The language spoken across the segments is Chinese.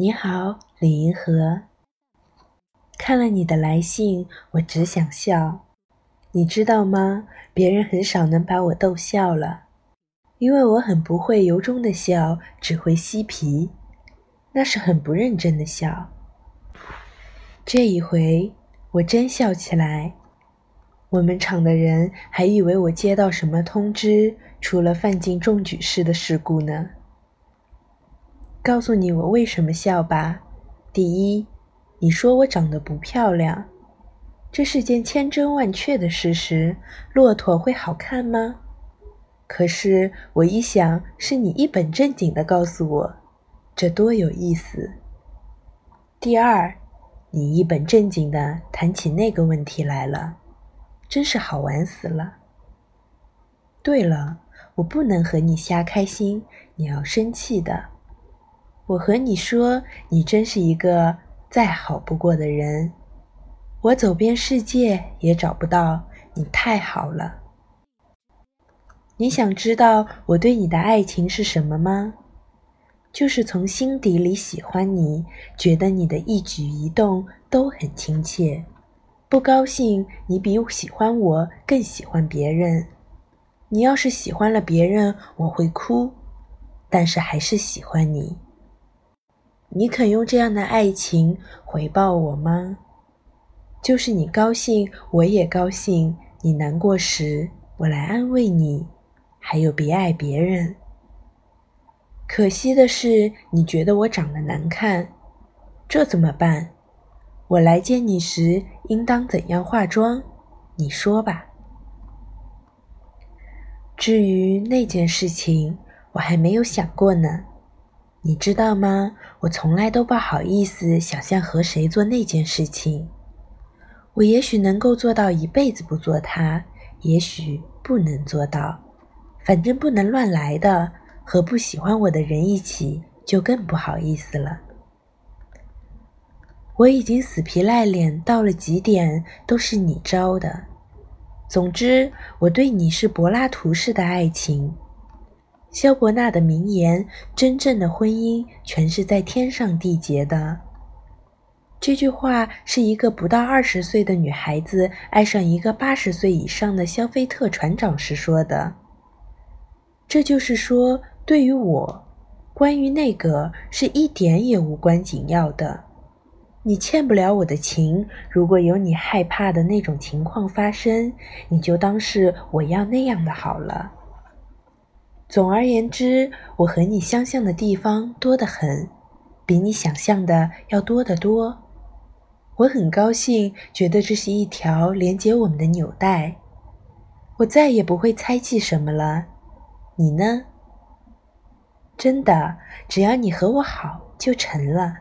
你好，李银河。看了你的来信，我只想笑。你知道吗？别人很少能把我逗笑了，因为我很不会由衷的笑，只会嬉皮，那是很不认真的笑。这一回，我真笑起来。我们厂的人还以为我接到什么通知，出了范进中举式的事故呢。告诉你我为什么笑吧。第一，你说我长得不漂亮，这是件千真万确的事实。骆驼会好看吗？可是我一想，是你一本正经的告诉我，这多有意思。第二，你一本正经的谈起那个问题来了，真是好玩死了。对了，我不能和你瞎开心，你要生气的。我和你说，你真是一个再好不过的人，我走遍世界也找不到你太好了。你想知道我对你的爱情是什么吗？就是从心底里喜欢你，觉得你的一举一动都很亲切，不高兴你比喜欢我更喜欢别人。你要是喜欢了别人，我会哭，但是还是喜欢你。你肯用这样的爱情回报我吗？就是你高兴，我也高兴；你难过时，我来安慰你。还有，别爱别人。可惜的是，你觉得我长得难看，这怎么办？我来见你时，应当怎样化妆？你说吧。至于那件事情，我还没有想过呢。你知道吗？我从来都不好意思想象和谁做那件事情。我也许能够做到一辈子不做它，也许不能做到。反正不能乱来的，和不喜欢我的人一起，就更不好意思了。我已经死皮赖脸到了极点，都是你招的。总之，我对你是柏拉图式的爱情。萧伯纳的名言：“真正的婚姻全是在天上缔结的。”这句话是一个不到二十岁的女孩子爱上一个八十岁以上的肖菲特船长时说的。这就是说，对于我，关于那个是一点也无关紧要的。你欠不了我的情，如果有你害怕的那种情况发生，你就当是我要那样的好了。总而言之，我和你相像的地方多得很，比你想象的要多得多。我很高兴，觉得这是一条连接我们的纽带。我再也不会猜忌什么了。你呢？真的，只要你和我好，就成了。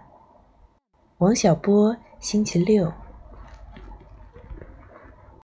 王小波，星期六。